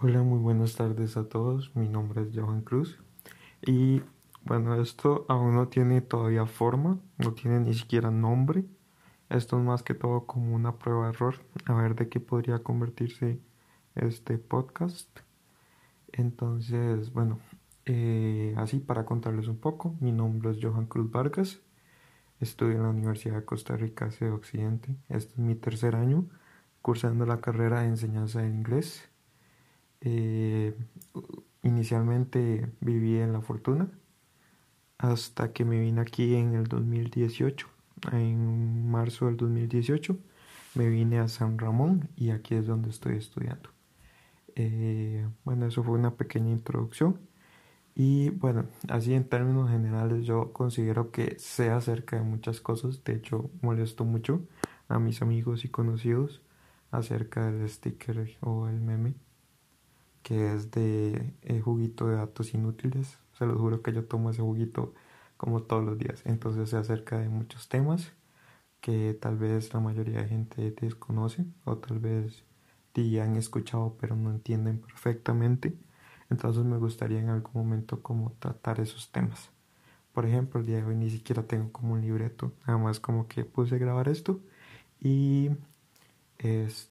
Hola, muy buenas tardes a todos. Mi nombre es Johan Cruz. Y bueno, esto aún no tiene todavía forma, no tiene ni siquiera nombre. Esto es más que todo como una prueba de error, a ver de qué podría convertirse este podcast. Entonces, bueno, eh, así para contarles un poco, mi nombre es Johan Cruz Vargas. Estudio en la Universidad de Costa Rica, de Occidente. Este es mi tercer año cursando la carrera de enseñanza de inglés. Eh, inicialmente viví en La Fortuna hasta que me vine aquí en el 2018. En marzo del 2018 me vine a San Ramón y aquí es donde estoy estudiando. Eh, bueno, eso fue una pequeña introducción. Y bueno, así en términos generales yo considero que sé acerca de muchas cosas. De hecho, molesto mucho a mis amigos y conocidos acerca del sticker o el meme que es de eh, juguito de datos inútiles. Se los juro que yo tomo ese juguito como todos los días. Entonces se acerca de muchos temas que tal vez la mayoría de gente desconoce o tal vez ya han escuchado pero no entienden perfectamente. Entonces me gustaría en algún momento como tratar esos temas. Por ejemplo, el día de hoy ni siquiera tengo como un libreto, nada más como que puse a grabar esto y